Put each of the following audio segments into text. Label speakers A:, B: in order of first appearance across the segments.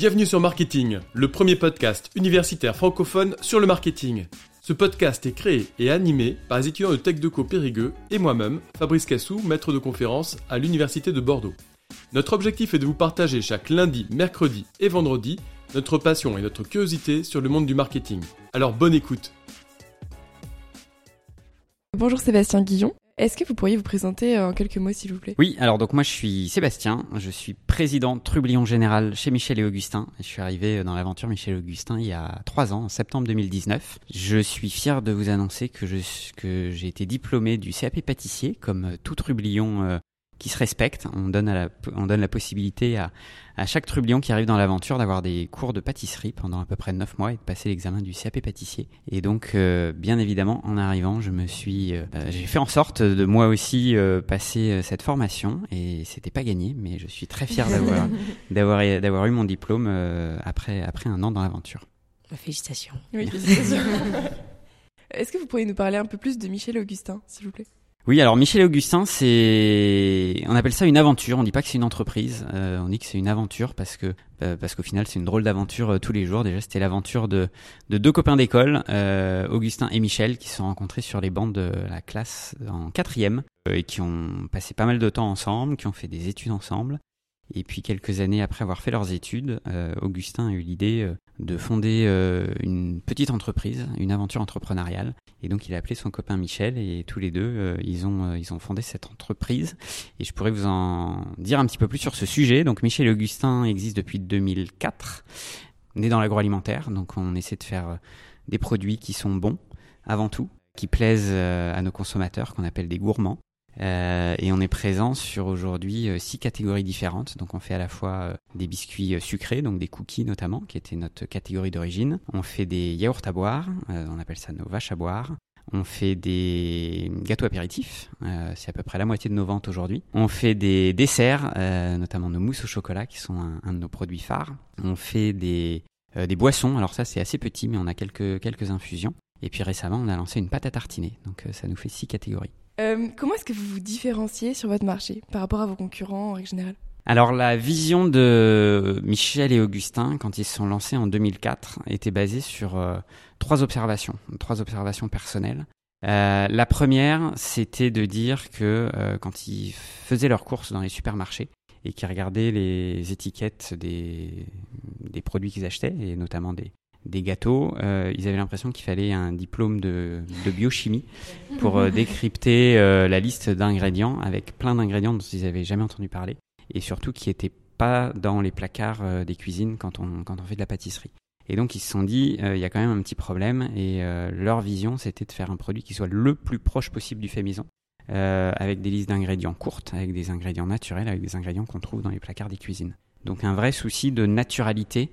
A: Bienvenue sur Marketing, le premier podcast universitaire francophone sur le marketing. Ce podcast est créé et animé par les étudiants de TechDeco Périgueux et moi-même, Fabrice Cassou, maître de conférence à l'Université de Bordeaux. Notre objectif est de vous partager chaque lundi, mercredi et vendredi notre passion et notre curiosité sur le monde du marketing. Alors bonne écoute
B: Bonjour Sébastien Guillon. Est-ce que vous pourriez vous présenter en quelques mots, s'il vous plaît?
C: Oui, alors donc moi je suis Sébastien, je suis président Trublion Général chez Michel et Augustin. Je suis arrivé dans l'aventure Michel et Augustin il y a trois ans, en septembre 2019. Je suis fier de vous annoncer que j'ai été diplômé du CAP pâtissier, comme tout Trublion euh, qui se respecte. On donne, la, on donne la possibilité à, à chaque trublion qui arrive dans l'aventure d'avoir des cours de pâtisserie pendant à peu près 9 mois et de passer l'examen du CAP pâtissier. Et donc, euh, bien évidemment, en arrivant, je me suis, euh, bah, j'ai fait en sorte de moi aussi euh, passer cette formation et c'était pas gagné, mais je suis très fier d'avoir, d'avoir, d'avoir eu mon diplôme après, après un an dans l'aventure.
D: Félicitations.
B: Oui, félicitations. Est-ce que vous pourriez nous parler un peu plus de Michel Augustin, s'il vous plaît?
C: Oui, alors Michel et Augustin, c'est, on appelle ça une aventure. On dit pas que c'est une entreprise. Euh, on dit que c'est une aventure parce que euh, parce qu'au final, c'est une drôle d'aventure euh, tous les jours. Déjà, c'était l'aventure de de deux copains d'école, Augustin et Michel, qui se sont rencontrés sur les bancs de la classe en quatrième et qui ont passé pas mal de temps ensemble, qui ont fait des études ensemble. Et puis quelques années après avoir fait leurs études, euh, Augustin a eu l'idée euh, de fonder euh, une petite entreprise, une aventure entrepreneuriale. Et donc il a appelé son copain Michel et tous les deux, ils, ont, ils ont fondé cette entreprise. Et je pourrais vous en dire un petit peu plus sur ce sujet. Donc Michel et Augustin existent depuis 2004, né dans l'agroalimentaire. Donc on essaie de faire des produits qui sont bons avant tout, qui plaisent à nos consommateurs, qu'on appelle des gourmands. Euh, et on est présent sur aujourd'hui euh, six catégories différentes. Donc on fait à la fois euh, des biscuits sucrés, donc des cookies notamment, qui était notre catégorie d'origine. On fait des yaourts à boire, on appelle ça nos vaches à boire. On fait des gâteaux apéritifs, c'est à peu près la moitié de nos ventes aujourd'hui. On fait des desserts, notamment nos mousses au chocolat qui sont un, de nos produits phares. On fait des, des boissons, alors ça c'est assez petit mais on a quelques, quelques infusions. Et puis récemment on a lancé une pâte à tartiner, donc ça nous fait six catégories.
B: Euh, comment est-ce que vous vous différenciez sur votre marché par rapport à vos concurrents en règle générale?
C: Alors la vision de Michel et Augustin quand ils se sont lancés en 2004 était basée sur euh, trois observations, trois observations personnelles. Euh, la première, c'était de dire que quand ils faisaient leurs courses dans les supermarchés et qu'ils regardaient les étiquettes des, des produits qu'ils achetaient, et notamment des, des gâteaux, euh, ils avaient l'impression qu'il fallait un diplôme de, biochimie pour euh, décrypter euh, la liste d'ingrédients avec plein d'ingrédients dont ils n'avaient jamais entendu parler et surtout qui n'étaient pas dans les placards des cuisines quand on, quand on fait de la pâtisserie. Et donc ils se sont dit, il y a quand même un petit problème et leur vision c'était de faire un produit qui soit le plus proche possible du fait maison. avec des listes d'ingrédients courtes, avec des ingrédients naturels, avec des ingrédients qu'on trouve dans les placards des cuisines. Donc un vrai souci de naturalité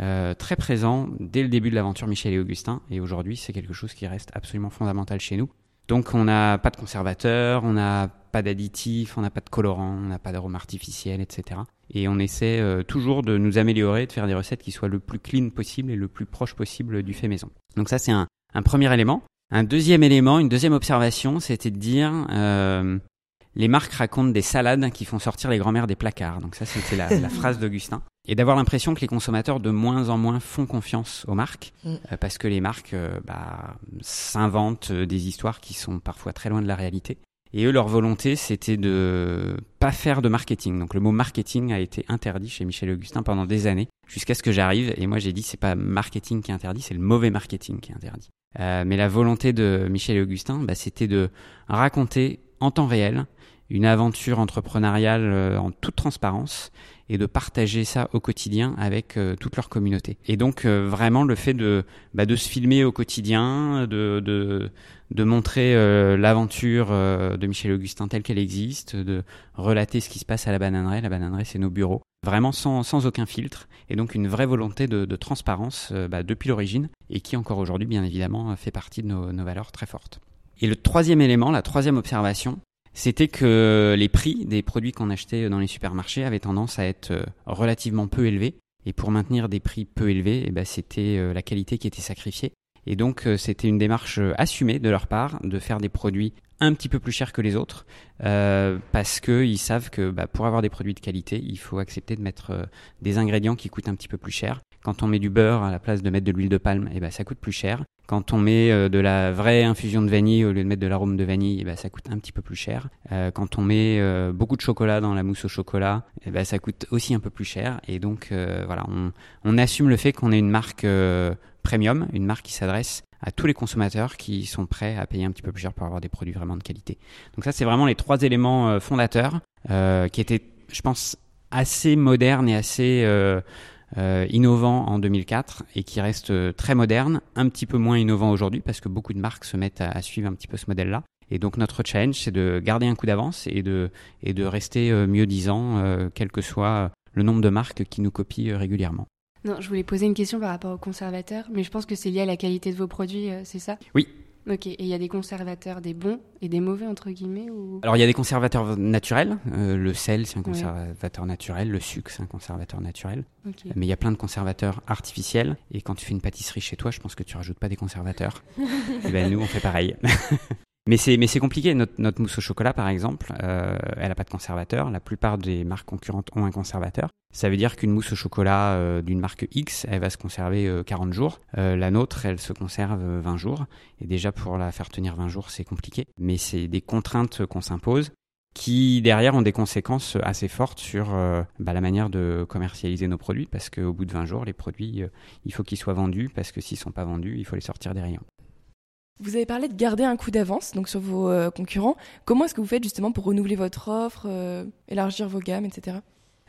C: euh, très présent dès le début de l'aventure Michel et Augustin. Et aujourd'hui, c'est quelque chose qui reste absolument fondamental chez nous. Donc on n'a pas de conservateur, on n'a pas d'additifs, on n'a pas de colorants, on n'a pas d'arôme artificiel, etc. Et on essaie euh, toujours de nous améliorer, de faire des recettes qui soient le plus clean possible et le plus proche possible du fait maison. Donc ça c'est un, un, premier élément. Un deuxième élément, une deuxième observation, c'était de dire euh, les marques racontent des salades qui font sortir les grand-mères des placards. Donc ça, c'était la, la, phrase d'Augustin. Et d'avoir l'impression que les consommateurs de moins en moins font confiance aux marques, mm. euh, parce que les marques euh, bah, s'inventent euh, des histoires qui sont parfois très loin de la réalité. Et eux, leur volonté, c'était de pas faire de marketing. Donc le mot marketing a été interdit chez Michel Augustin pendant des années, jusqu'à ce que j'arrive. Et moi, j'ai dit, c'est pas marketing qui est interdit, c'est le mauvais marketing qui est interdit. Euh, mais la volonté de Michel Augustin, bah, c'était de raconter en temps réel une aventure entrepreneuriale euh, en toute transparence et de partager ça au quotidien avec euh, toute leur communauté. Et donc euh, vraiment le fait de, bah, de se filmer au quotidien, de, de, de montrer l'aventure de Michel Augustin telle qu'elle existe, de relater ce qui se passe à la bananeraie. La bananeraie, c'est nos bureaux. Vraiment sans, sans aucun filtre. Et donc une vraie volonté de, de transparence bah, depuis l'origine et qui encore aujourd'hui, bien évidemment, fait partie de nos, nos valeurs très fortes. Et le troisième élément, la troisième observation, c'était que les prix des produits qu'on achetait dans les supermarchés avaient tendance à être euh, relativement peu élevés. Et pour maintenir des prix peu élevés, eh ben, c'était euh, la qualité qui était sacrifiée. Et donc euh, c'était une démarche assumée de leur part de faire des produits un petit peu plus cher que les autres parce qu'ils savent que bah, pour avoir des produits de qualité, il faut accepter de mettre des ingrédients qui coûtent un petit peu plus cher. Quand on met du beurre à la place de mettre de l'huile de palme, eh ben, ça coûte plus cher. Quand on met euh, de la vraie infusion de vanille au lieu de mettre de l'arôme de vanille, eh ben, ça coûte un petit peu plus cher. Euh, quand on met euh, beaucoup de chocolat dans la mousse au chocolat, eh ben, ça coûte aussi un peu plus cher. Et donc voilà, on, on, assume le fait qu'on est une marque premium, une marque qui s'adresse à tous les consommateurs qui sont prêts à payer un petit peu plus cher pour avoir des produits vraiment de qualité. Donc ça, c'est vraiment les trois éléments fondateurs qui étaient, je pense, assez modernes et assez euh, innovant en 2004 et qui reste euh, très moderne, un petit peu moins innovant aujourd'hui parce que beaucoup de marques se mettent à, suivre un petit peu ce modèle-là. Et donc notre challenge, c'est de garder un coup d'avance et de, et de rester euh, mieux disant, quel que soit le nombre de marques qui nous copient régulièrement.
D: Non, je voulais poser une question par rapport aux conservateurs, mais je pense que c'est lié à la qualité de vos produits, c'est ça?
C: Oui,
D: Ok, et il y a des conservateurs, des bons et des mauvais, entre guillemets ou...
C: Alors il y a des conservateurs naturels. Euh, le sel, c'est un conservateur naturel. Le sucre, c'est un conservateur naturel. Mais il y a plein de conservateurs artificiels. Et quand tu fais une pâtisserie chez toi, je pense que tu rajoutes pas des conservateurs. et eh ben nous, on fait pareil. Mais c'est mais c'est compliqué. Notre, mousse au chocolat, par exemple, euh, elle a pas de conservateur. La plupart des marques concurrentes ont un conservateur. Ça veut dire qu'une mousse au chocolat euh, d'une marque X, elle va se conserver 40 euh, jours. Euh, la nôtre, elle se conserve 20 jours. Et déjà pour la faire tenir 20 jours, c'est compliqué. Mais c'est des contraintes qu'on s'impose qui derrière ont des conséquences assez fortes sur bah, la manière de commercialiser nos produits parce qu'au bout de 20 jours, les produits, il faut qu'ils soient vendus parce que s'ils sont pas vendus, il faut les sortir des rayons.
B: Vous avez parlé de garder un coup d'avance donc sur vos euh, concurrents. Comment est-ce que vous faites justement pour renouveler votre offre, euh, élargir vos gammes, etc.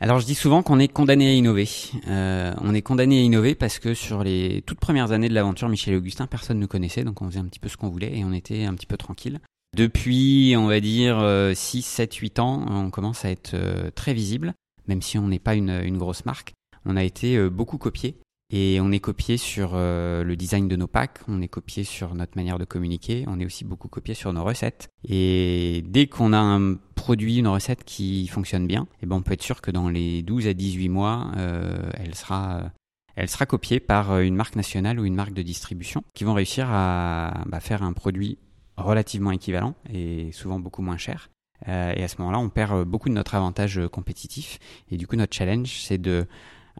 C: Alors je dis souvent qu'on est condamné à innover. Euh, on est condamné à innover parce que sur les toutes premières années de l'aventure Michel et Augustin, personne ne connaissait, donc on faisait un petit peu ce qu'on voulait et on était un petit peu tranquille. Depuis, on va dire 6, 7, 8 ans, on commence à être très visible, même si on n'est pas une, une, grosse marque. On a été beaucoup copié et on est copié sur euh, le design de nos packs, on est copié sur notre manière de communiquer, on est aussi beaucoup copié sur nos recettes. Et dès qu'on a un produit, une recette qui fonctionne bien, et eh ben on peut être sûr que dans les 12 à 18 mois, euh, elle sera elle sera copiée par une marque nationale ou une marque de distribution qui vont réussir à bah, faire un produit relativement équivalent et souvent beaucoup moins cher. Euh, et à ce moment-là, on perd beaucoup de notre avantage compétitif. Et du coup, notre challenge, c'est de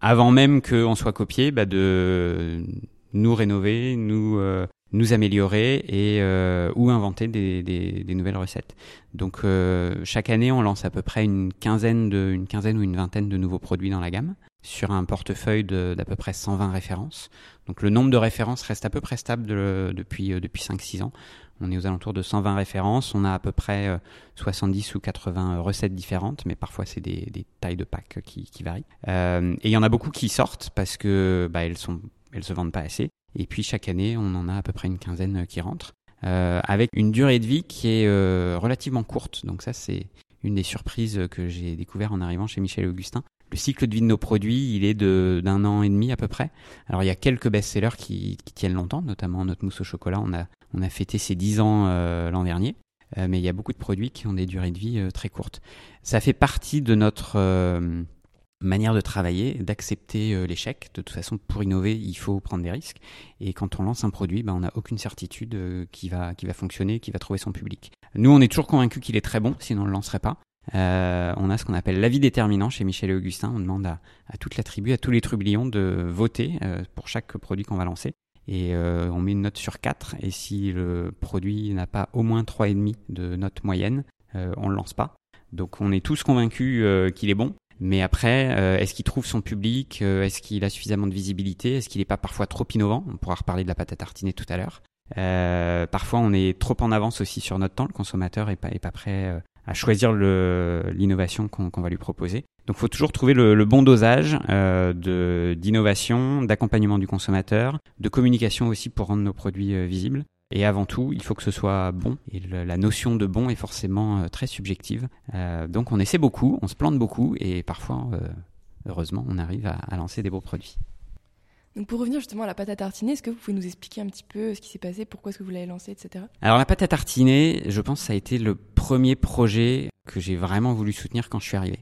C: avant même qu'on soit copié, bah de nous rénover, nous euh, nous améliorer et euh, ou inventer des, des, des, nouvelles recettes. Donc euh, chaque année, on lance à peu près une quinzaine de une quinzaine ou une vingtaine de nouveaux produits dans la gamme sur un portefeuille d'à peu près 120 références. Donc le nombre de références reste à peu près stable depuis depuis 5-6 ans. On est aux alentours de 120 références. On a à peu près 70 euh, ou 80 euh, recettes différentes, mais parfois c'est des, tailles de packs qui, varient. Euh, et il y en a beaucoup qui sortent parce que bah, elles sont, elles se vendent pas assez. Et puis chaque année, on en a à peu près une quinzaine qui rentrent, avec une durée de vie qui est relativement courte. Donc ça, c'est une des surprises que j'ai découvert en arrivant chez Michel Augustin. Le cycle de vie de nos produits, il est d'un an et demi à peu près. Alors il y a quelques best-sellers qui, qui tiennent longtemps, notamment notre mousse au chocolat. On a on a fêté ses 10 ans euh, l'an dernier. Euh, mais il y a beaucoup de produits qui ont des durées de vie euh, très courtes. Ça fait partie de notre manière de travailler, d'accepter l'échec. De toute façon, pour innover, il faut prendre des risques. Et quand on lance un produit, ben, on n'a aucune certitude qui va va fonctionner, qui va trouver son public. Nous, on est toujours convaincus qu'il est très bon, sinon on ne le lancerait pas. On a ce qu'on appelle l'avis déterminant chez Michel et Augustin. On demande à, toute la tribu, à tous les trublions de voter pour chaque produit qu'on va lancer et euh, on met une note sur 4 et si le produit n'a pas au moins 3,5 de note moyenne, euh, on le lance pas. Donc on est tous convaincus euh, qu'il est bon, mais après, est-ce qu'il trouve son public Est-ce qu'il a suffisamment de visibilité Est-ce qu'il n'est pas parfois trop innovant? On pourra reparler de la pâte à tartiner tout à l'heure. parfois, on est trop en avance aussi sur notre temps. Le consommateur est pas, est pas prêt à choisir l'innovation qu'on va lui proposer. Donc il faut toujours trouver le, bon dosage euh, d'innovation, d'accompagnement du consommateur, de communication aussi pour rendre nos produits euh, visibles. Et avant tout, il faut que ce soit bon. Et la notion de bon est forcément euh, très subjective. Donc on essaie beaucoup, on se plante beaucoup, et parfois, heureusement, on arrive à, à, lancer des beaux produits.
B: Donc pour revenir justement à la pâte à tartiner, est-ce que vous pouvez nous expliquer un petit peu ce qui s'est passé, pourquoi est-ce que vous l'avez lancé, etc.
C: Alors la pâte à tartiner, je pense que ça a été le premier projet que j'ai vraiment voulu soutenir quand je suis arrivé.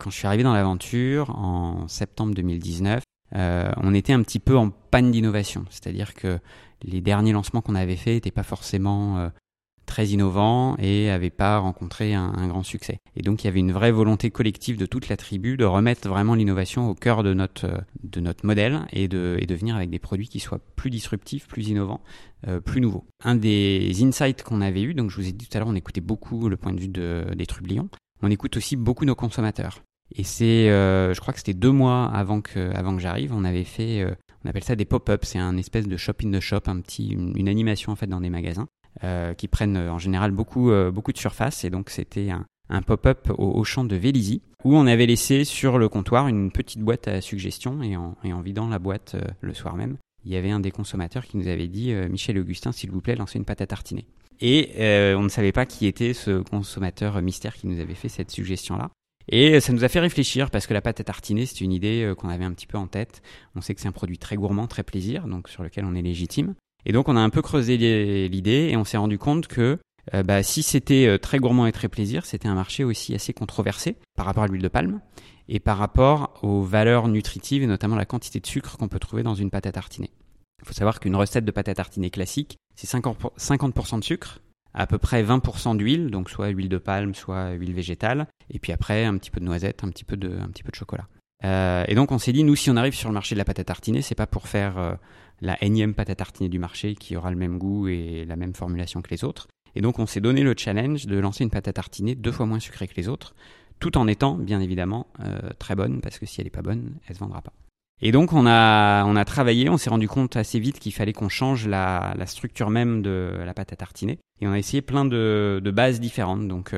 C: Quand je suis arrivé dans l'aventure en septembre 2019, euh, on était un petit peu en panne d'innovation, c'est-à-dire que les derniers lancements qu'on avait faits n'étaient pas forcément euh, très innovant et avait pas rencontré un, grand succès. Et donc il y avait une vraie volonté collective de toute la tribu de remettre vraiment l'innovation au cœur de notre de notre modèle et de et de venir avec des produits qui soient plus disruptifs, plus innovants, euh, plus nouveaux. Un des insights qu'on avait eu, donc je vous ai dit tout à l'heure, on écoutait beaucoup le point de vue de, des trublions. On écoute aussi beaucoup nos consommateurs. Et c'est, euh, je crois que c'était deux mois avant que, avant que j'arrive, on avait fait, euh, on appelle ça des pop-up, c'est un espèce de shop in the shop, un petit, une, animation en fait dans des magasins euh, qui prennent en général beaucoup, beaucoup de surface. Et donc c'était un, un pop-up au, champ de Vélizy où on avait laissé sur le comptoir une petite boîte à suggestions et en, et en vidant la boîte le soir même, il y avait un des consommateurs qui nous avait dit Michel Augustin, s'il vous plaît, lancez une pâte à tartiner. Et on ne savait pas qui était ce consommateur mystère qui nous avait fait cette suggestion-là. Et ça nous a fait réfléchir parce que la pâte à tartiner, c'est une idée euh, qu'on avait un petit peu en tête. On sait que c'est un produit très gourmand, très plaisir, donc sur lequel on est légitime. Et donc on a un peu creusé l'idée et on s'est rendu compte que euh, bah, si c'était euh, très gourmand et très plaisir, c'était un marché aussi assez controversé par rapport à l'huile de palme et par rapport aux valeurs nutritives et notamment la quantité de sucre qu'on peut trouver dans une pâte à tartiner. Il faut savoir qu'une recette de pâte à tartiner classique, c'est 50% de sucre, à peu près 20% d'huile, donc soit huile de palme, soit huile végétale, et puis après un petit peu de noisette, un petit peu de, un petit peu de chocolat. Euh, et donc on s'est dit, nous, si on arrive sur le marché de la pâte à tartiner, c'est pas pour faire euh, la énième pâte à tartiner du marché qui aura le même goût et la même formulation que les autres. Et donc on s'est donné le challenge de lancer une pâte à tartiner deux fois moins sucrée que les autres, tout en étant bien évidemment euh, très bonne, parce que si elle est pas bonne, elle se vendra pas. Et donc on a, on a travaillé, on s'est rendu compte assez vite qu'il fallait qu'on change la, la, structure même de la pâte à tartiner. Et on a essayé plein de, de bases différentes. Donc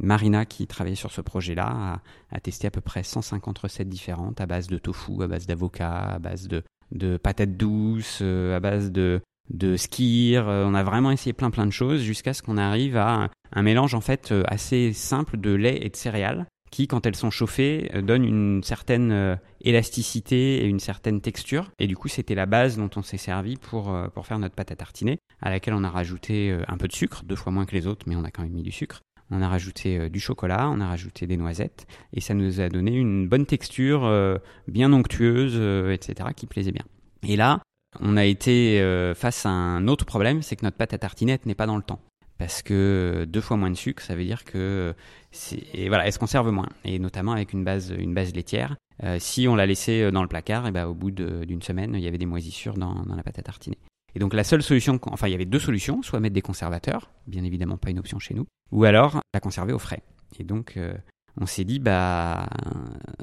C: Marina qui travaillait sur ce projet-là a, testé à peu près 150 recettes différentes à base de tofu, à base d'avocat, à base de, de patates douces, euh, à base de, de skir. Euh, on a vraiment essayé plein plein de choses jusqu'à ce qu'on arrive à un, un mélange en fait assez simple de lait et de céréales qui, quand elles sont chauffées, euh, donnent une certaine euh, élasticité et une certaine texture. Et du coup, c'était la base dont on s'est servi pour, euh, pour faire notre pâte à tartiner, à laquelle on a rajouté un peu de sucre, deux fois moins que les autres, mais on a quand même mis du sucre. On a rajouté du chocolat, on a rajouté des noisettes, et ça nous a donné une bonne texture, bien onctueuse, etc., qui plaisait bien. Et là, on a été face à un autre problème, c'est que notre pâte à tartiner n'est pas dans le temps parce que deux fois moins de sucre, ça veut dire que et voilà, elle se conserve moins, et notamment avec une base, une base laitière. Euh, si on la laissait dans le placard, et ben au bout d'une semaine, il y avait des moisissures dans, dans, la pâte à tartiner. Et donc la seule solution, enfin il y avait deux solutions, soit mettre des conservateurs, bien évidemment pas une option chez nous, ou alors la conserver au frais. Et donc euh, on s'est dit, bah,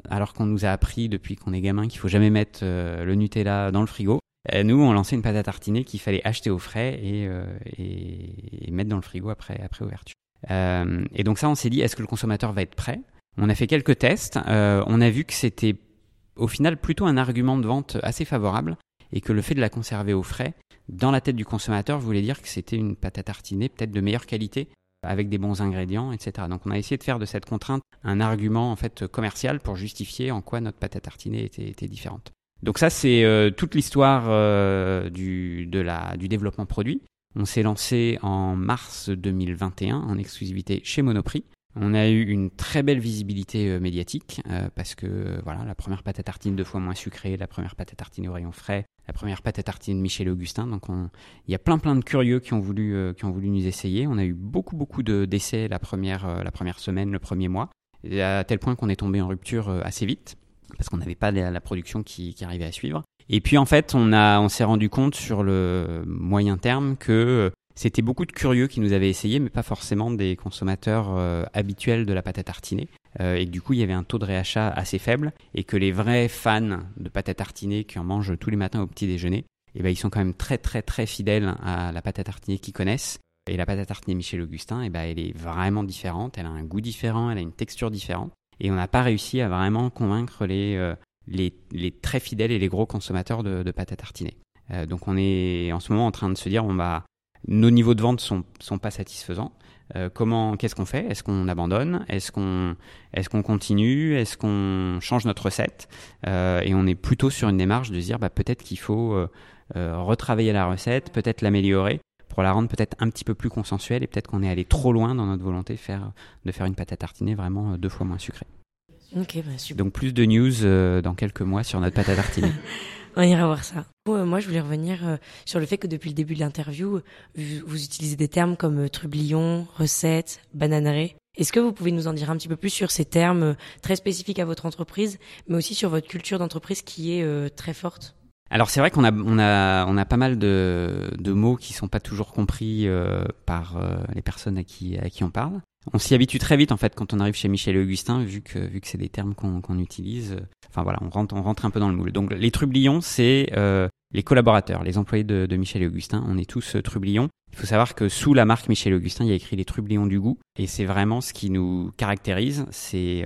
C: alors qu'on nous a appris depuis qu'on est gamin qu'il faut jamais mettre euh, le Nutella dans le frigo, euh, nous, on lançait une pâte à tartiner qu'il fallait acheter au frais et, euh, et, mettre dans le frigo après, après ouverture. Et donc ça, on s'est dit, est-ce que le consommateur va être prêt? On a fait quelques tests. on a vu que c'était au final plutôt un argument de vente assez favorable et que le fait de la conserver au frais, dans la tête du consommateur, voulait dire que c'était une pâte à tartiner peut-être de meilleure qualité avec des bons ingrédients, etc. Donc on a essayé de faire de cette contrainte un argument en fait commercial pour justifier en quoi notre pâte à tartiner était, différente. Donc ça, c'est euh, toute l'histoire euh, du développement produit. On s'est lancé en mars 2021 en exclusivité chez Monoprix. On a eu une très belle visibilité euh, médiatique parce que voilà, la première pâte à tartine deux fois moins sucrée, la première pâte à tartiner au rayon frais, la première pâte à tartine Michel Augustin. Donc il y a plein plein de curieux qui ont voulu qui ont voulu nous essayer. On a eu beaucoup beaucoup de d'essais la première la première semaine, le premier mois, à tel point qu'on est tombé en rupture assez vite parce qu'on n'avait pas la, production qui, arrivait à suivre. Et puis en fait, on, a, on s'est rendu compte sur le moyen terme que euh, c'était beaucoup de curieux qui nous avaient essayé, mais pas forcément des consommateurs euh, habituels de la pâte à tartiner. Euh, et que du coup, il y avait un taux de réachat assez faible, et que les vrais fans de pâte à tartiner qui en mangent tous les matins au petit déjeuner, eh ben, ils sont quand même très très très fidèles à la pâte à tartiner qu'ils connaissent. Et la pâte à tartiner Michel Augustin, eh ben, elle est vraiment différente, elle a un goût différent, elle a une texture différente et on n'a pas réussi à vraiment convaincre les, euh, les, les, très fidèles et les gros consommateurs de, de pâte à tartiner. Donc on est en ce moment en train de se dire, on va, nos niveaux de vente sont, sont pas satisfaisants. Euh, comment, qu'est-ce qu'on fait? Est-ce qu'on abandonne? Est-ce qu'on, est-ce qu'on continue? Est-ce qu'on change notre recette? Euh, Et on est plutôt sur une démarche de dire, bah, peut-être qu'il faut euh, retravailler la recette, peut-être l'améliorer pour la rendre peut-être un petit peu plus consensuelle et peut-être qu'on est allé trop loin dans notre volonté de faire, de faire une pâte à tartiner vraiment deux fois moins sucrée.
E: Bah, super.
C: Donc plus de news dans quelques mois sur notre pâte à tartiner.
E: On ira voir ça. Moi, je voulais revenir sur le fait que depuis le début de l'interview, vous, utilisez des termes comme trublion, recette, bananeraie. Est-ce que vous pouvez nous en dire un petit peu plus sur ces termes très spécifiques à votre entreprise, mais aussi sur votre culture d'entreprise qui est très forte?
C: Alors c'est vrai qu'on a on a on a pas mal de, de mots qui sont pas toujours compris euh, par euh, les personnes à qui à qui on parle. On s'y habitue très vite en fait quand on arrive chez Michel et Augustin vu que vu que c'est des termes qu'on utilise. Enfin voilà, on rentre un peu dans le moule. Donc les trublions c'est euh, les collaborateurs, les employés de, Michel et Augustin. On est tous trublions. Il faut savoir que sous la marque Michel et Augustin, il y a écrit les trublions du goût et c'est vraiment ce qui nous caractérise. C'est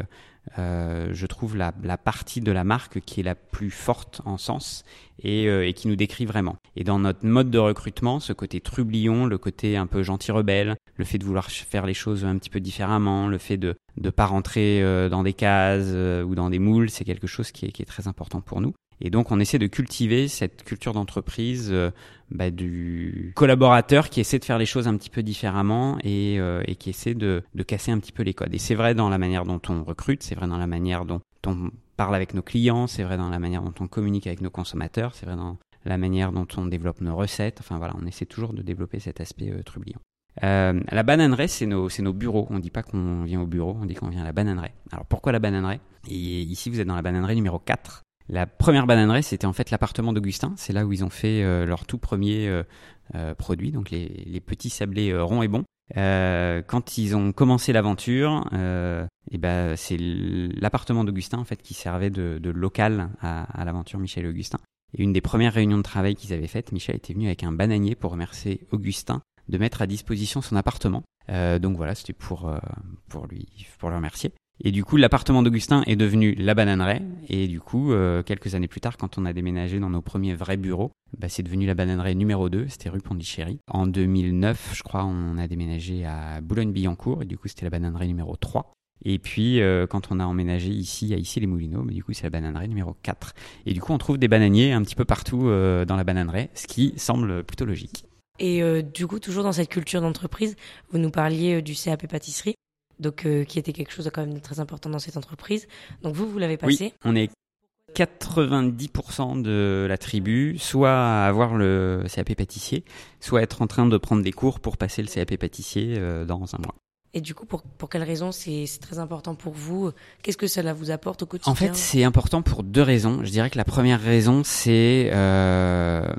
C: euh, je trouve la, la, partie de la marque qui est la plus forte en sens et, euh, et, qui nous décrit vraiment. Et dans notre mode de recrutement, ce côté trublion, le côté un peu gentil rebelle, le fait de vouloir faire les choses un petit peu différemment, le fait de ne pas rentrer euh, dans des cases ou dans des moules, c'est quelque chose qui est, qui est très important pour nous. Et donc on essaie de cultiver cette culture d'entreprise euh, bah, du collaborateur qui essaie de faire les choses un petit peu différemment et, euh, qui essaie de, casser un petit peu les codes. Et c'est vrai dans la manière dont on recrute, c'est vrai dans la manière dont on parle avec nos clients, c'est vrai dans la manière dont on communique avec nos consommateurs, c'est vrai dans la manière dont on développe nos recettes. Enfin voilà, on essaie toujours de développer cet aspect euh, trublion. Euh, la bananeraie, c'est nos, bureaux. On dit pas qu'on vient au bureau, on dit qu'on vient à la bananeraie. Alors pourquoi la bananeraie Et ici, vous êtes dans la bananeraie numéro 4. La première bananerie, c'était en fait l'appartement d'Augustin. C'est là où ils ont fait euh, leur tout premier euh, euh, produit, donc les, petits sablés ronds et bons. quand ils ont commencé l'aventure, et ben c'est l'appartement d'Augustin en fait qui servait de, local à, l'aventure Michel et Augustin. Et une des premières réunions de travail qu'ils avaient faites, Michel était venu avec un bananier pour remercier Augustin de mettre à disposition son appartement. donc voilà, c'était pour pour lui pour le remercier. Et du coup, l'appartement d'Augustin est devenu la bananeraie. Et du coup, euh, quelques années plus tard, quand on a déménagé dans nos premiers vrais bureaux, bah, c'est devenu la bananeraie numéro 2, c'était rue Pondichéry. En 2009, je crois, on a déménagé à Boulogne-Billancourt, et du coup, c'était la bananeraie numéro 3. Et puis, euh, quand on a emménagé ici, à ici les Moulineaux, bah, du coup, c'est la bananeraie numéro 4. Et du coup, on trouve des bananiers un petit peu partout euh, dans la bananeraie, ce qui semble plutôt logique.
E: Et du coup, toujours dans cette culture d'entreprise, vous nous parliez du CAP pâtisserie donc euh, qui était quelque chose de quand même très important dans cette entreprise. Donc vous, vous l'avez passé
C: Oui, on est 90% de la tribu, soit à avoir le CAP pâtissier, soit être en train de prendre des cours pour passer le CAP pâtissier euh, dans un mois.
E: Et du coup, pour, pour quelles raisons c'est très important pour vous? Qu'est-ce que cela vous apporte au quotidien?
C: En fait, c'est important pour deux raisons. Je dirais que la première raison, c'est euh,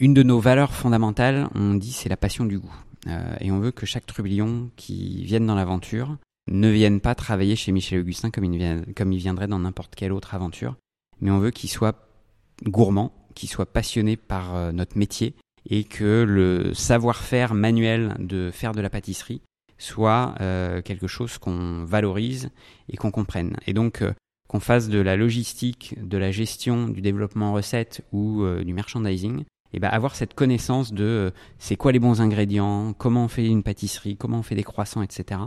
C: une de nos valeurs fondamentales, on dit c'est la passion du goût. Euh, et on veut que chaque trublion qui vienne dans l'aventure ne vienne pas travailler chez Michel Augustin comme il, comme viendrait dans n'importe quelle autre aventure, mais on veut qu'il soit gourmand, qu'il soit passionné par euh, notre métier et que le savoir-faire manuel de faire de la pâtisserie soit euh, quelque chose qu'on valorise et qu'on comprenne. Et donc qu'on fasse de la logistique, de la gestion, du développement recette ou du merchandising, et ben avoir cette connaissance de euh, c'est quoi les bons ingrédients, comment on fait une pâtisserie, comment on fait des croissants, etc.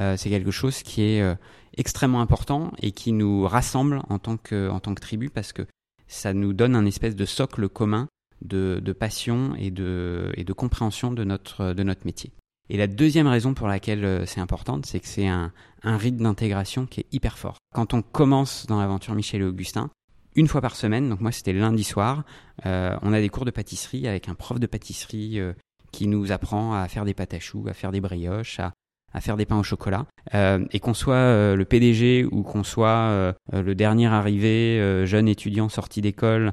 C: Euh, c'est quelque chose qui est euh, extrêmement important et qui nous rassemble en tant que en tant que tribu parce que ça nous donne un espèce de socle commun de, de passion et de et de compréhension de notre de notre métier. Et la deuxième raison pour laquelle c'est important, c'est que c'est un, un rythme d'intégration qui est hyper fort. Quand on commence dans l'aventure Michel et Augustin, une fois par semaine. Donc moi, c'était lundi soir. Euh, on a des cours de pâtisserie avec un prof de pâtisserie euh, qui nous apprend à faire des pâtes à choux, à faire des brioches, à, faire des pains au chocolat. Euh, et qu'on soit le PDG ou qu'on soit le dernier arrivé, jeune étudiant sorti d'école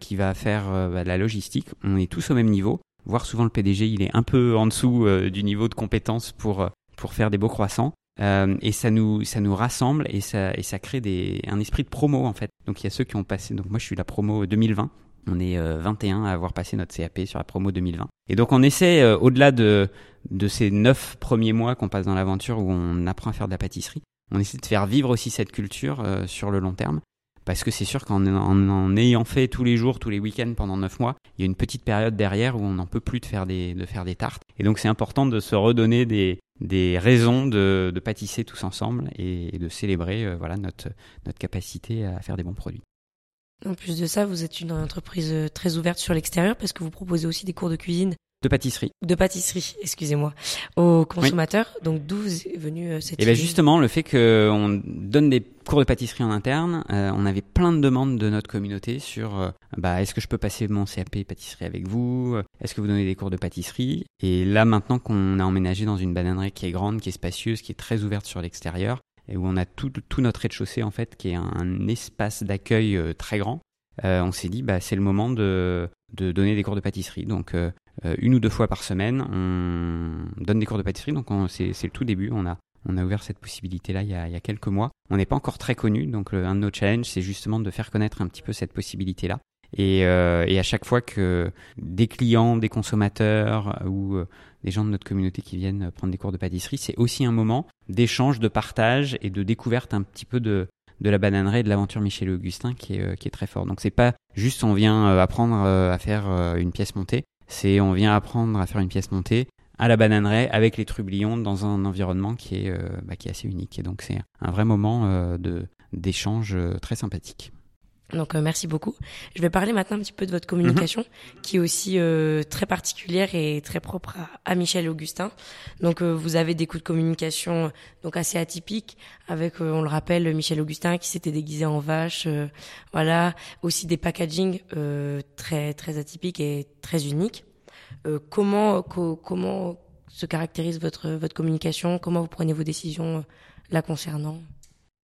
C: qui va faire bah, de la logistique, on est tous au même niveau. Voire souvent le PDG, il est un peu en dessous du niveau de compétence pour pour faire des beaux croissants. Euh, et ça nous, ça nous rassemble et ça, et ça crée des, un esprit de promo en fait. Donc il y a ceux qui ont passé, donc moi je suis la promo 2020. On est 21 euh, à avoir passé notre CAP sur la promo 2020. Et donc on essaie, euh, au-delà de, de ces neuf premiers mois qu'on passe dans l'aventure où on apprend à faire de la pâtisserie, on essaie de faire vivre aussi cette culture sur le long terme. Parce que c'est sûr qu'en en, ayant fait tous les jours, tous les week-ends pendant neuf mois, il y a une petite période derrière où on n'en peut plus de faire des, tartes. Et donc c'est important de se redonner des, raisons de, de pâtisser tous ensemble et, de célébrer euh, voilà notre notre capacité à faire des bons produits.
E: En plus de ça, vous êtes une entreprise euh, très ouverte sur l'extérieur parce que vous proposez aussi des cours de cuisine
C: de pâtisserie.
E: De pâtisserie, excusez-moi, aux consommateurs. Donc d'où est venue euh, cette
C: Et bien
E: idée?
C: justement, le fait qu'on donne des cours de pâtisserie en interne, euh, on avait plein de demandes de notre communauté sur euh, bah, est-ce que je peux passer mon CAP pâtisserie avec vous? Est-ce que vous donnez des cours de pâtisserie? Et là, maintenant qu'on a emménagé dans une bananerie qui est grande, qui est spacieuse, qui est très ouverte sur l'extérieur, et où on a tout, tout notre rez-de-chaussée en fait, qui est un, un espace d'accueil très grand, euh, on s'est dit bah c'est le moment de, de donner des cours de pâtisserie. Donc euh, une ou deux fois par semaine, on donne des cours de pâtisserie. Donc on- c'est le tout début. On a on a ouvert cette possibilité-là il, y a- il y a quelques mois. On n'est pas encore très connu, donc un de nos challenges, c'est justement de faire connaître un petit peu cette possibilité-là. Et, euh, et à chaque fois que des clients, des consommateurs ou euh, des gens de notre communauté qui viennent prendre des cours de pâtisserie, c'est aussi un moment d'échange, de partage et de découverte un petit peu de, de la bananerie et de l'aventure Michel et Augustin qui est, euh, qui est très fort. Donc c'est pas juste on vient euh, apprendre euh, à faire euh, une pièce montée, c'est on vient apprendre à faire une pièce montée à la bananerie avec les trublions dans un environnement qui est, euh, bah, qui est assez unique. Et donc c'est un vrai moment euh, de d'échange euh, très sympathique.
E: Donc euh, merci beaucoup. Je vais parler maintenant un petit peu de votre communication, qui est aussi euh, très particulière et très propre à, à Michel Augustin. Donc euh, vous avez des coups de communication euh, donc assez atypiques, avec, euh, on le rappelle, Michel Augustin qui s'était déguisé en vache, euh, voilà, aussi des packaging euh, très très atypiques et très uniques. Euh, comment co- comment se caractérise votre votre communication? Comment vous prenez vos décisions euh, la concernant?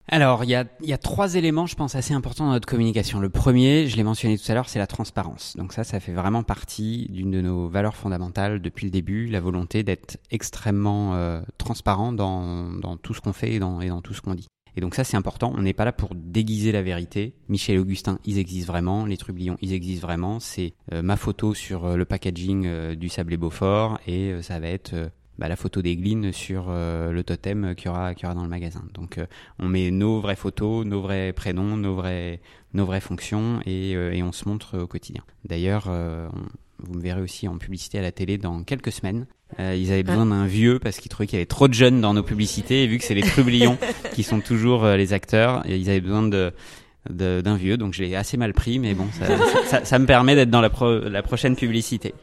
C: Alors, il y a, y a trois éléments, je pense, assez importants dans notre communication. Le premier, je l'ai mentionné tout à l'heure, c'est la transparence. Donc ça, ça fait vraiment partie d'une de nos valeurs fondamentales depuis le début, la volonté d'être extrêmement euh, transparent dans, dans tout ce qu'on fait et dans, et dans tout ce qu'on dit. Et donc ça, c'est important. On n'est pas là pour déguiser la vérité. Michel Augustin, ils existent vraiment. Les trublions, ils existent vraiment. C'est euh, ma photo sur euh, le packaging euh, du Sablé Beaufort et euh, ça va être euh, bah, la photo d'Egline sur euh, le totem qu'il y aura, qu'il y aura dans le magasin. Donc euh, on met nos vraies photos, nos vrais prénoms, nos vraies, nos vraies fonctions et, euh, et on se montre au quotidien. D'ailleurs, euh, on- vous me verrez aussi en publicité à la télé dans quelques semaines. Euh, ils avaient besoin d'un vieux parce qu'ils trouvaient qu'il y avait trop de jeunes dans nos publicités et vu que c'est les trublions qui sont toujours euh, les acteurs, ils avaient besoin de- d'un vieux, donc je l'ai assez mal pris, mais bon, ça, ça, ça- ça me permet d'être dans la, pro- la prochaine publicité.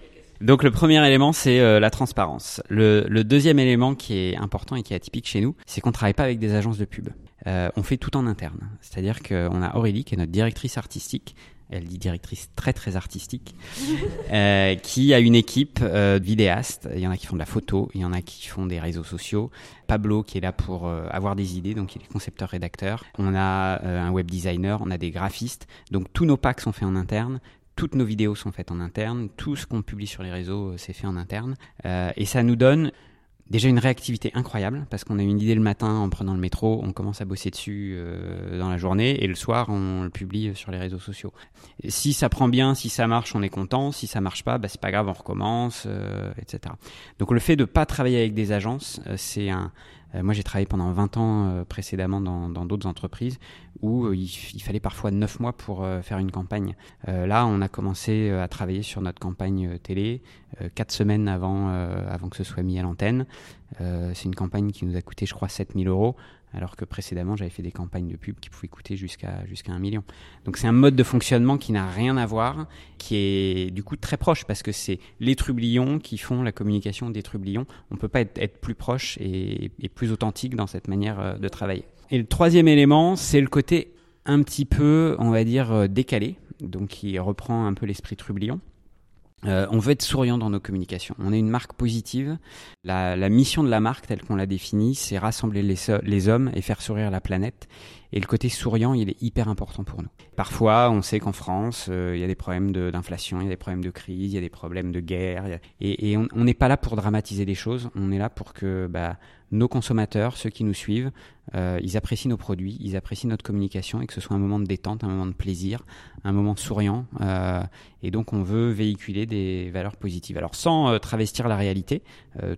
C: Donc le premier élément, c'est euh, la transparence. Le, le deuxième élément qui est important et qui est atypique chez nous, c'est qu'on travaille pas avec des agences de pub. Euh, on fait tout en interne. C'est-à-dire qu'on a Aurélie, qui est notre directrice artistique, elle dit directrice très très artistique, euh, qui a une équipe euh, de vidéastes. Il y en a qui font de la photo, il y en a qui font des réseaux sociaux. Pablo qui est là pour euh, avoir des idées, donc il est concepteur-rédacteur. On a euh, un web designer, on a des graphistes. Donc tous nos packs sont faits en interne. Toutes nos vidéos sont faites en interne, tout ce qu'on publie sur les réseaux, euh, c'est fait en interne. Euh, et ça nous donne déjà une réactivité incroyable, parce qu'on a une idée le matin en prenant le métro, on commence à bosser dessus euh, dans la journée, et le soir, on le publie sur les réseaux sociaux. Si ça prend bien, si ça marche, on est content. Si ça marche pas, bah, c'est pas grave, on recommence, etc. Donc le fait de pas travailler avec des agences, c'est un... euh, moi, j'ai travaillé pendant 20 ans euh, précédemment dans d'autres entreprises où euh, il, fallait parfois 9 mois pour faire une campagne. Là, on a commencé à travailler sur notre campagne télé euh, 4 semaines avant, avant que ce soit mis à l'antenne. C'est une campagne qui nous a coûté, je crois, 7000 euros, alors que précédemment, j'avais fait des campagnes de pub qui pouvaient coûter jusqu'à 1 million. Donc c'est un mode de fonctionnement qui n'a rien à voir, qui est du coup très proche, parce que c'est les trublions qui font la communication des trublions. On peut pas être, être plus proche et, et plus authentique dans cette manière euh, de travailler. Et le troisième élément, c'est le côté un petit peu, on va dire, euh, décalé, donc qui reprend un peu l'esprit trublion. Euh, on veut être souriant dans nos communications. On est une marque positive. La, la mission de la marque, telle qu'on l'a définie, c'est rassembler les, les hommes et faire sourire la planète. Et le côté souriant, il est hyper important pour nous. Parfois, on sait qu'en France, euh, il y a des problèmes d'inflation, il y a des problèmes de crise, il y a des problèmes de guerre. a- et, et on on n'est pas là pour dramatiser les choses. On est là pour que bah, nos consommateurs, ceux qui nous suivent, euh, ils apprécient nos produits, ils apprécient notre communication et que ce soit un moment de détente, un moment de plaisir, un moment souriant. Euh, et donc, on veut véhiculer des valeurs positives. Alors, sans euh, travestir la réalité,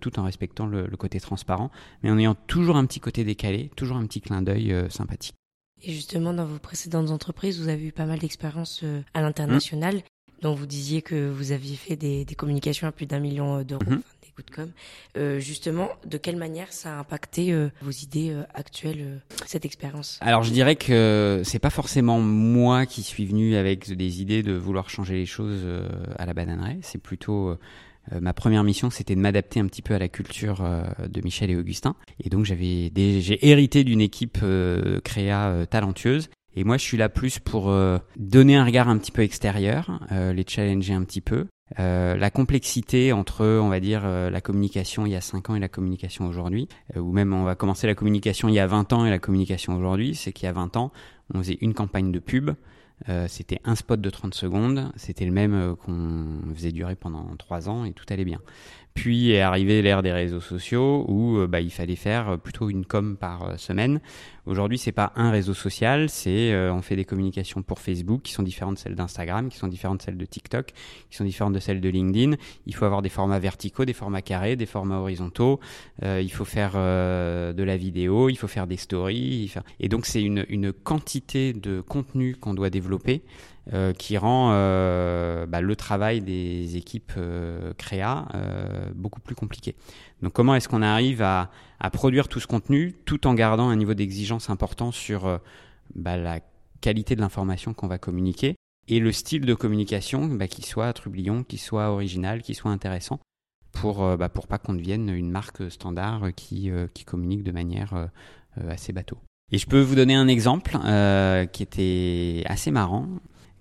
C: tout en respectant le, le côté transparent, mais en ayant toujours un petit côté décalé, toujours un petit clin d'œil sympathique.
E: Et justement, dans vos précédentes entreprises, vous avez eu pas mal d'expériences à l'international. Donc, vous disiez que vous aviez fait des, des communications à plus d'un million d'euros,
C: Mhm.
E: Des coups de. Euh, justement, de quelle manière ça a impacté euh, vos idées euh, actuelles, euh, cette expérience?
C: Alors je dirais que c'est pas forcément moi qui suis venu avec des idées de vouloir changer les choses euh, à la bananerie, c'est plutôt euh, ma première mission, c'était de m'adapter un petit peu à la culture de Michel et Augustin. Et donc, j'avais j'ai hérité d'une équipe créa talentueuse. Et moi, je suis là plus pour donner un regard un petit peu extérieur, les challenger un petit peu, euh, la complexité entre, on va dire, euh, la communication il y a 5 ans et la communication aujourd'hui, euh, ou même on va commencer la communication il y a 20 ans et la communication aujourd'hui, c'est qu'il y a 20 ans, on faisait une campagne de pub, c'était un spot de 30 secondes, c'était le même qu'on faisait durer pendant 3 ans et tout allait bien. Puis est arrivé l'ère des réseaux sociaux où euh, bah, il fallait faire plutôt une com par euh, semaine. Aujourd'hui, c'est pas un réseau social, c'est euh, on fait des communications pour Facebook qui sont différentes de celles d'Instagram, qui sont différentes de celles de TikTok, qui sont différentes de celles de LinkedIn. Il faut avoir des formats verticaux, des formats carrés, des formats horizontaux. il faut faire de la vidéo, il faut faire des stories. Et donc c'est une, une quantité de contenu qu'on doit développer euh, qui rend euh, bah, le travail des équipes euh, créa beaucoup plus compliqué. Donc comment est-ce qu'on arrive à, à, produire tout ce contenu tout en gardant un niveau d'exigence important sur bah, la qualité de l'information qu'on va communiquer et le style de communication bah, qui soit trublion, qui soit original, qui soit intéressant pour bah, pour pas qu'on devienne une marque standard qui, qui communique de manière assez bateau. Et je peux vous donner un exemple qui était assez marrant.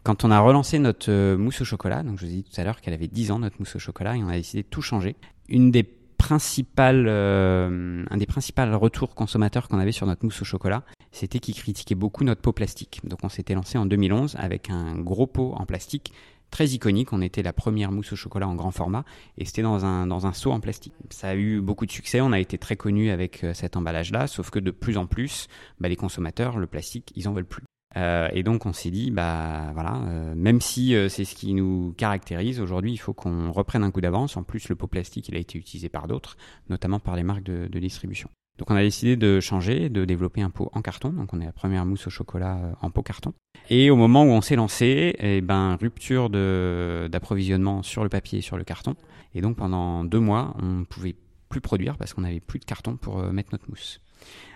C: Quand on a relancé notre euh, mousse au chocolat, donc je vous ai dit tout à l'heure qu'elle avait 10 ans notre mousse au chocolat et on a décidé de tout changer. Une des principales, euh, un des principaux retours consommateurs qu'on avait sur notre mousse au chocolat, c'était qu'ils critiquaient beaucoup notre pot plastique. Donc on s'était lancé en 2011 avec un gros pot en plastique très iconique. On était la première mousse au chocolat en grand format et c'était dans un, dans un seau en plastique. Ça a eu beaucoup de succès, on a été très connu avec euh, cet emballage-là, sauf que de plus en plus, bah, les consommateurs, le plastique, ils en veulent plus. Euh, et donc on s'est dit, bah voilà, euh, même si euh, c'est ce qui nous caractérise aujourd'hui, il faut qu'on reprenne un coup d'avance. En plus, le pot plastique, il a été utilisé par d'autres, notamment par les marques de, de, distribution. Donc on a décidé de changer, de développer un pot en carton. Donc on est la première mousse au chocolat en pot carton. Et au moment où on s'est lancé, eh ben rupture d'approvisionnement sur le papier et sur le carton. Et donc pendant deux mois, on ne pouvait plus produire parce qu'on n'avait plus de carton pour mettre notre mousse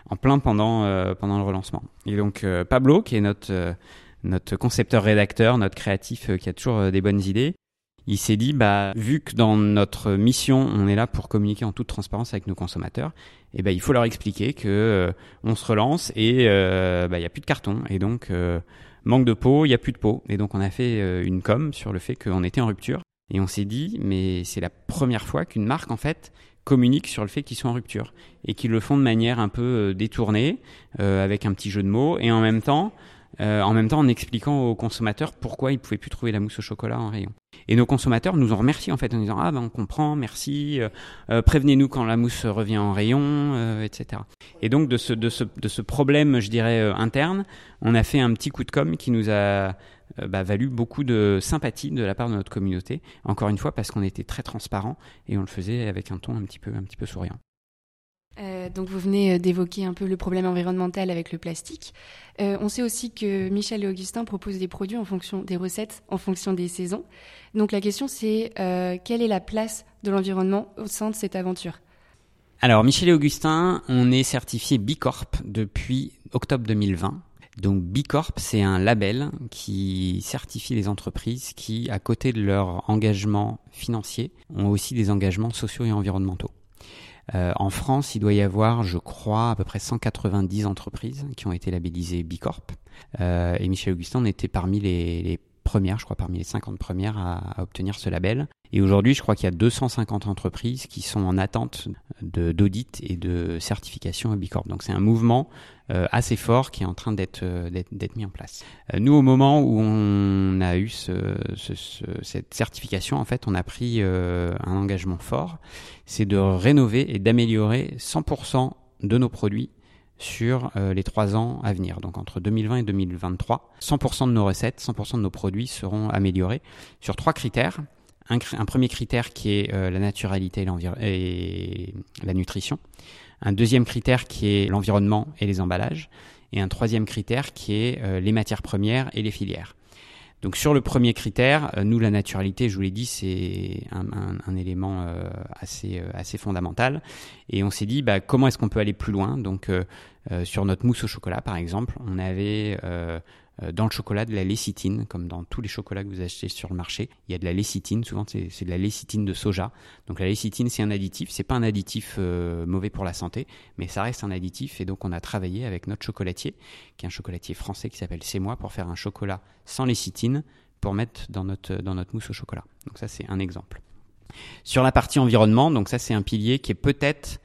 C: en plein pendant, euh, pendant le relancement. Et donc euh, Pablo, qui est notre, euh, notre concepteur-rédacteur, notre créatif qui a toujours des bonnes idées, il s'est dit, bah, vu que dans notre mission, on est là pour communiquer en toute transparence avec nos consommateurs, et eh ben, il faut leur expliquer que on se relance et bah, il n'y a plus de carton. Et donc, manque de peau, il n'y a plus de peau. Et donc, on a fait une com sur le fait qu'on était en rupture. Et on s'est dit, mais c'est la première fois qu'une marque, en fait, communiquent sur le fait qu'ils sont en rupture et qu'ils le font de manière un peu euh, détournée, euh, avec un petit jeu de mots, et en même temps, euh, en même temps en expliquant aux consommateurs pourquoi ils pouvaient plus trouver la mousse au chocolat en rayon. Et nos consommateurs nous ont remercié en fait en disant ah ben on comprend, merci, prévenez-nous quand la mousse revient en rayon, etc. Et donc de ce, de ce, de ce problème, je dirais interne, on a fait un petit coup de com qui nous a euh, bah, valu beaucoup de sympathie de la part de notre communauté. Encore une fois, parce qu'on était très transparent et on le faisait avec un ton un petit peu, un petit peu souriant.
D: Euh, donc vous venez euh, d'évoquer un peu le problème environnemental avec le plastique. on sait aussi que Michel et Augustin proposent des produits en fonction des recettes, en fonction des saisons. Donc la question c'est quelle est la place de l'environnement au sein de cette aventure?
C: Alors Michel et Augustin, on est certifié Bicorp depuis octobre 2020. Donc B Corp, c'est un label qui certifie les entreprises qui, à côté de leurs engagements financiers, ont aussi des engagements sociaux et environnementaux. Euh, en France, il doit y avoir, je crois, à peu près 190 entreprises qui ont été labellisées B Corp. Euh, et Michel Augustin était parmi les, premières, je crois, parmi les 50 premières à, obtenir ce label. Et aujourd'hui, je crois qu'il y a 250 entreprises qui sont en attente d'audit et de certification à B Corp. Donc c'est un mouvement euh, assez fort qui est en train d'être euh, d'être mis en place. Euh, nous, au moment où on a eu ce, ce, cette certification, en fait, on a pris un engagement fort, c'est de rénover et d'améliorer 100% de nos produits sur les trois ans à venir. Donc entre 2020 et 2023, 100% de nos recettes, 100% de nos produits seront améliorés sur trois critères. Un, premier critère qui est la naturalité et, et la nutrition un deuxième critère qui est l'environnement et les emballages, et un troisième critère qui est euh, les matières premières et les filières. Donc sur le premier critère, euh, nous la naturalité, je vous l'ai dit, c'est un, élément euh, assez assez fondamental. Et on s'est dit, bah, comment est-ce qu'on peut aller plus loin? Donc sur notre mousse au chocolat, par exemple, on avait dans le chocolat de la lécithine, comme dans tous les chocolats que vous achetez sur le marché. Il y a de la lécithine, souvent c'est de la lécithine de soja. Donc la lécithine, c'est un additif. C'est pas un additif mauvais pour la santé, mais ça reste un additif. Et donc on a travaillé avec notre chocolatier, qui est un chocolatier français qui s'appelle C'est moi, pour faire un chocolat sans lécithine pour mettre dans notre, dans notre mousse au chocolat. Donc ça, c'est un exemple. Sur la partie environnement, donc ça, c'est un pilier qui est peut-être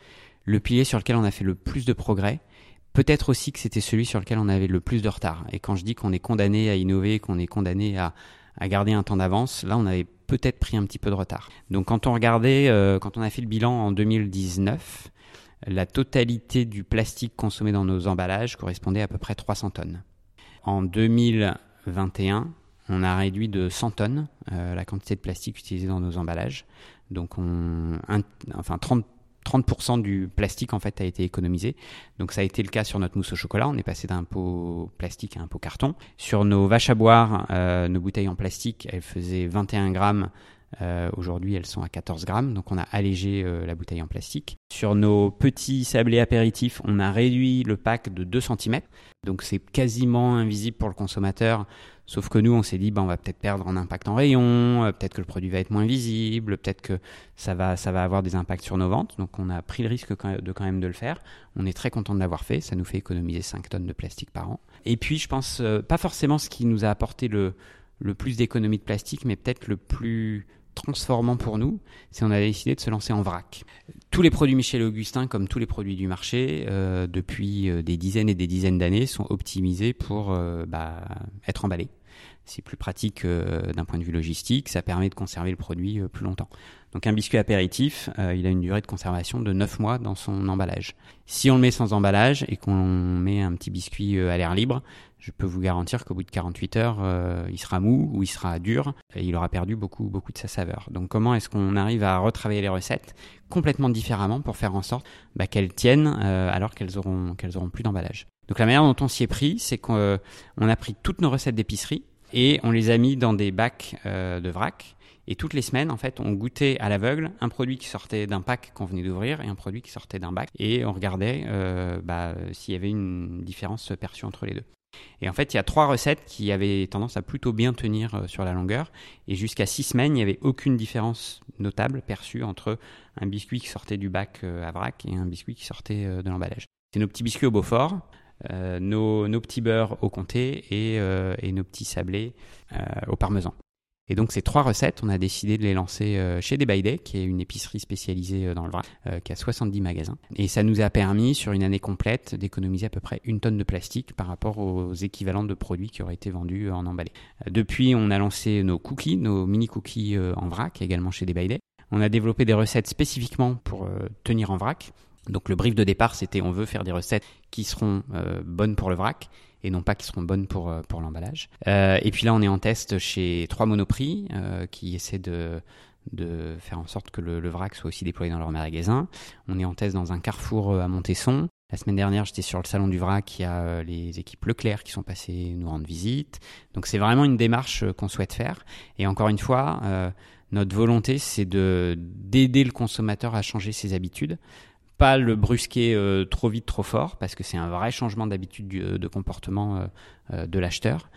C: le pilier sur lequel on a fait le plus de progrès. Peut-être aussi que c'était celui sur lequel on avait le plus de retard. Et quand je dis qu'on est condamné à innover, qu'on est condamné à, garder un temps d'avance, là, on avait peut-être pris un petit peu de retard. Donc quand on regardait, euh, quand on a fait le bilan en 2019, la totalité du plastique consommé dans nos emballages correspondait à peu près 300 tonnes. En 2021, on a réduit de 100 tonnes euh, la quantité de plastique utilisée dans nos emballages. Donc, on, enfin 30, 30% du plastique en fait a été économisé. Donc ça a été le cas sur notre mousse au chocolat. On est passé d'un pot plastique à un pot carton. Sur nos vaches à boire, euh, nos bouteilles en plastique, elles faisaient 21 grammes. Euh, Aujourd'hui, elles sont à 14 grammes. Donc on a allégé euh, la bouteille en plastique. Sur nos petits sablés apéritifs, on a réduit le pack de 2 cm. Donc c'est quasiment invisible pour le consommateur. Sauf que nous, on s'est dit, bah, on va peut-être perdre en impact en rayon, euh, peut-être que le produit va être moins visible, peut-être que ça va, ça va avoir des impacts sur nos ventes. Donc, on a pris le risque de quand même de le faire. On est très content de l'avoir fait. Ça nous fait économiser 5 tonnes de plastique par an. Et puis, je pense, euh, pas forcément ce qui nous a apporté le, le plus d'économie de plastique, mais peut-être le plus transformant pour nous, c'est qu'on a décidé de se lancer en vrac. Tous les produits Michel Augustin, comme tous les produits du marché, euh, depuis des dizaines et des dizaines d'années, sont optimisés pour bah, être emballés. C'est plus pratique euh, d'un point de vue logistique, ça permet de conserver le produit euh, plus longtemps. Donc un biscuit apéritif, euh, il a une durée de conservation de 9 mois dans son emballage. Si on le met sans emballage et qu'on met un petit biscuit à l'air libre, je peux vous garantir qu'au bout de 48 heures, il sera mou ou il sera dur et il aura perdu beaucoup, beaucoup de sa saveur. Donc comment est-ce qu'on arrive à retravailler les recettes complètement différemment pour faire en sorte bah, qu'elles tiennent alors qu'elles auront, qu'elles auront plus d'emballage? Donc la manière dont on s'y est pris, c'est qu'on a pris toutes nos recettes d'épicerie et on les a mis dans des bacs euh, de vrac. Et toutes les semaines, en fait, on goûtait à l'aveugle un produit qui sortait d'un pack qu'on venait d'ouvrir et un produit qui sortait d'un bac. Et on regardait euh, bah, s'il y avait une différence perçue entre les deux. Et en fait, il y a trois recettes qui avaient tendance à plutôt bien tenir euh, sur la longueur. Et jusqu'à six semaines, il n'y avait aucune différence notable perçue entre un biscuit qui sortait du bac à vrac et un biscuit qui sortait de l'emballage. C'est nos petits biscuits au Beaufort. Euh, nos, petits beurres au comté et, euh, nos petits sablés euh, au parmesan. Et donc ces trois recettes, on a décidé de les lancer chez Day by Day, qui est une épicerie spécialisée dans le vrac, qui a 70 magasins. Et ça nous a permis, sur une année complète, d'économiser à peu près une tonne de plastique par rapport aux équivalents de produits qui auraient été vendus en emballé. Depuis, on a lancé nos cookies, nos mini cookies en vrac, également chez Day by Day. On a développé des recettes spécifiquement pour tenir en vrac. Donc le brief de départ, c'était on veut faire des recettes qui seront euh, bonnes pour le vrac et non pas qui seront bonnes pour, euh, pour l'emballage. Euh, et puis là, on est en test chez trois monoprix qui essaient de, de faire en sorte que le, vrac soit aussi déployé dans leur magasin. On est en test dans un carrefour à Montesson. La semaine dernière, j'étais sur le salon du vrac, il y a les équipes Leclerc qui sont passées nous rendre visite. Donc c'est vraiment une démarche qu'on souhaite faire. Et encore une fois, notre volonté, c'est de d'aider le consommateur à changer ses habitudes pas le brusquer euh, trop vite, trop fort, parce que c'est un vrai changement d'habitude de comportement euh, de l'acheteur.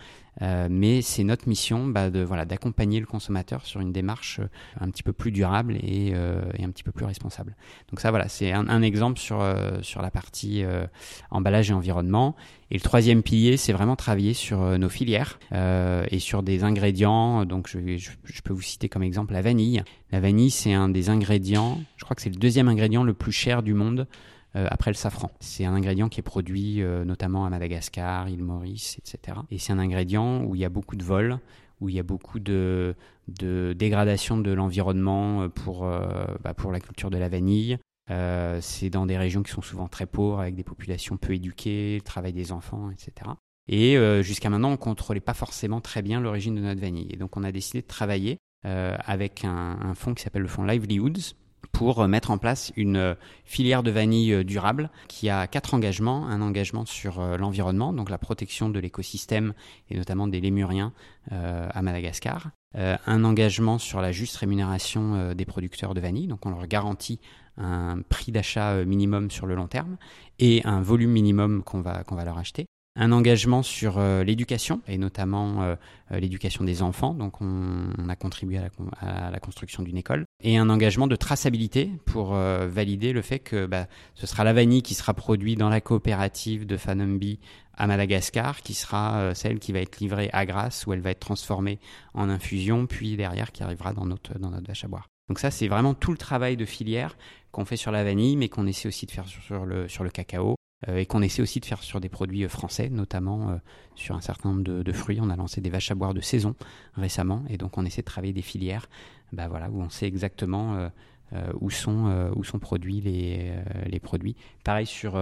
C: Euh, mais c'est notre mission bah, de voilà d'accompagner le consommateur sur une démarche euh, un petit peu plus durable et, euh, un petit peu plus responsable. Donc ça voilà, c'est un, un, exemple sur sur la partie emballage et environnement. Et le troisième pilier, c'est vraiment travailler sur nos filières et sur des ingrédients. Donc je, je, je, peux vous citer comme exemple la vanille. La vanille, c'est un des ingrédients. Je crois que c'est le deuxième ingrédient le plus cher du monde. Euh, après le safran. C'est un ingrédient qui est produit euh, notamment à Madagascar, île Maurice, etc. Et c'est un ingrédient où il y a beaucoup de vols, où il y a beaucoup de, dégradation de l'environnement euh, pour, bah, pour la culture de la vanille. c'est dans des régions qui sont souvent très pauvres, avec des populations peu éduquées, le travail des enfants, etc. Et jusqu'à maintenant, on ne contrôlait pas forcément très bien l'origine de notre vanille. Et donc, on a décidé de travailler avec un, un fonds qui s'appelle le fonds Livelihoods, pour mettre en place une filière de vanille durable qui a quatre engagements. Un engagement sur l'environnement, donc la protection de l'écosystème et notamment des lémuriens à Madagascar. un engagement sur la juste rémunération des producteurs de vanille, donc on leur garantit un prix d'achat minimum sur le long terme et un volume minimum qu'on va, qu'on va leur acheter un engagement sur euh, l'éducation et notamment euh, euh, l'éducation des enfants. Donc on, a contribué à la, construction d'une école et un engagement de traçabilité pour valider le fait que bah, ce sera la vanille qui sera produite dans la coopérative de Fanumbi à Madagascar, qui sera celle qui va être livrée à Grasse où elle va être transformée en infusion, puis derrière qui arrivera dans notre dans notre vache à boire. Donc ça, c'est vraiment tout le travail de filière qu'on fait sur la vanille, mais qu'on essaie aussi de faire sur le, sur le cacao, et qu'on essaie aussi de faire sur des produits euh, français, notamment euh, sur un certain nombre de, fruits. On a lancé des vaches à boire de saison récemment, et donc on essaie de travailler des filières bah voilà, où on sait exactement où, sont, où sont produits les, les produits. Pareil sur,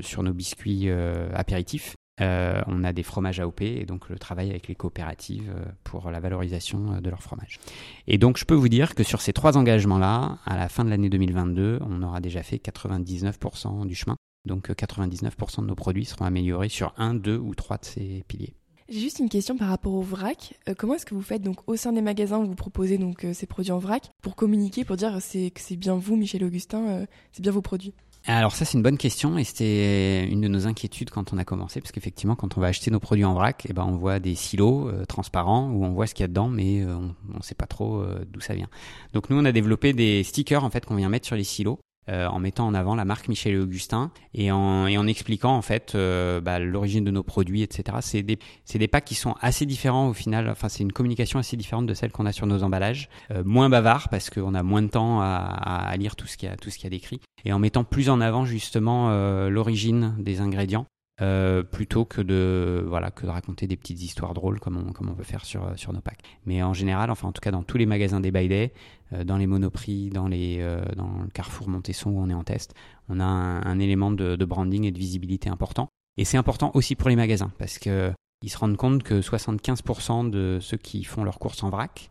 C: sur nos biscuits apéritifs. on a des fromages AOP et donc le travail avec les coopératives pour la valorisation de leur fromage. Et donc je peux vous dire que sur ces trois engagements-là, à la fin de l'année 2022, on aura déjà fait 99% du chemin. Donc 99% euh, de nos produits seront améliorés sur un, deux ou trois de ces piliers.
B: J'ai juste une question par rapport au vrac. Euh, comment est-ce que vous faites donc au sein des magasins où vous proposez donc euh, ces produits en vrac pour communiquer, pour dire c'est que c'est bien vous, Michel Augustin, c'est bien vos produits?
C: Alors ça c'est une bonne question et c'était une de nos inquiétudes quand on a commencé parce qu'effectivement quand on va acheter nos produits en vrac, eh ben on voit des silos transparents où on voit ce qu'il y a dedans mais on ne sait pas trop d'où ça vient. Donc nous on a développé des stickers en fait qu'on vient mettre sur les silos euh, en mettant en avant la marque Michel et Augustin et en, et en expliquant en fait euh, bah, l'origine de nos produits, etc. C'est des, des packs qui sont assez différents au final. Enfin, c'est une communication assez différente de celle qu'on a sur nos emballages, euh, moins bavard parce qu'on a moins de temps à, à, lire tout ce qu'il y a, tout ce qu'il y a décrit, et en mettant plus en avant justement l'origine des ingrédients. Euh, plutôt que de voilà que de raconter des petites histoires drôles comme on, comme on peut faire sur, sur nos packs. Mais en général, enfin en tout cas dans tous les magasins des By euh, dans les Monoprix, dans les euh, dans le Carrefour Montesson où on est en test, on a un, élément de, branding et de visibilité important. Et c'est important aussi pour les magasins parce que ils se rendent compte que 75% de ceux qui font leurs courses en vrac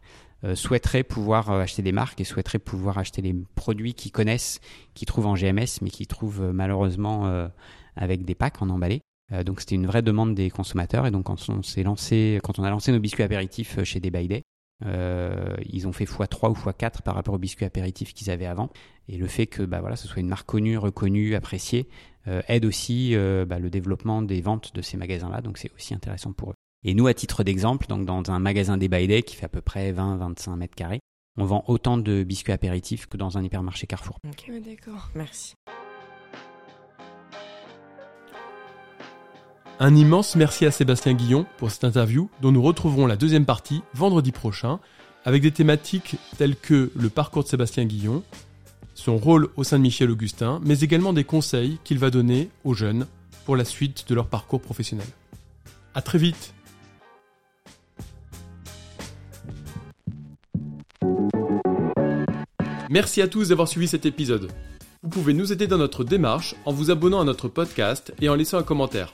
C: souhaiteraient pouvoir acheter des marques et souhaiteraient pouvoir acheter les produits qu'ils connaissent, qu'ils trouvent en GMS, mais qu'ils trouvent malheureusement avec des packs en emballé. Euh, donc c'était une vraie demande des consommateurs et donc quand on s'est lancé, quand on a lancé nos biscuits apéritifs euh, chez Day by Day, euh, ils ont fait x3 ou x4 par rapport aux biscuits apéritifs qu'ils avaient avant. Et le fait que bah, voilà, ce soit une marque connue, reconnue, appréciée, aide aussi bah, le développement des ventes de ces magasins-là. Donc c'est aussi intéressant pour eux. Et nous, à titre d'exemple, donc dans un magasin Day by Day qui fait à peu près 20-25 mètres carrés, on vend autant de biscuits apéritifs que dans un hypermarché Carrefour.
B: Ok, d'accord.
E: Merci.
A: Un immense merci à Sébastien Guillon pour cette interview dont nous retrouverons la deuxième partie vendredi prochain avec des thématiques telles que le parcours de Sébastien Guillon, son rôle au sein de Michel Augustin, mais également des conseils qu'il va donner aux jeunes pour la suite de leur parcours professionnel. À très vite Merci à tous d'avoir suivi cet épisode. Vous pouvez nous aider dans notre démarche en vous abonnant à notre podcast et en laissant un commentaire.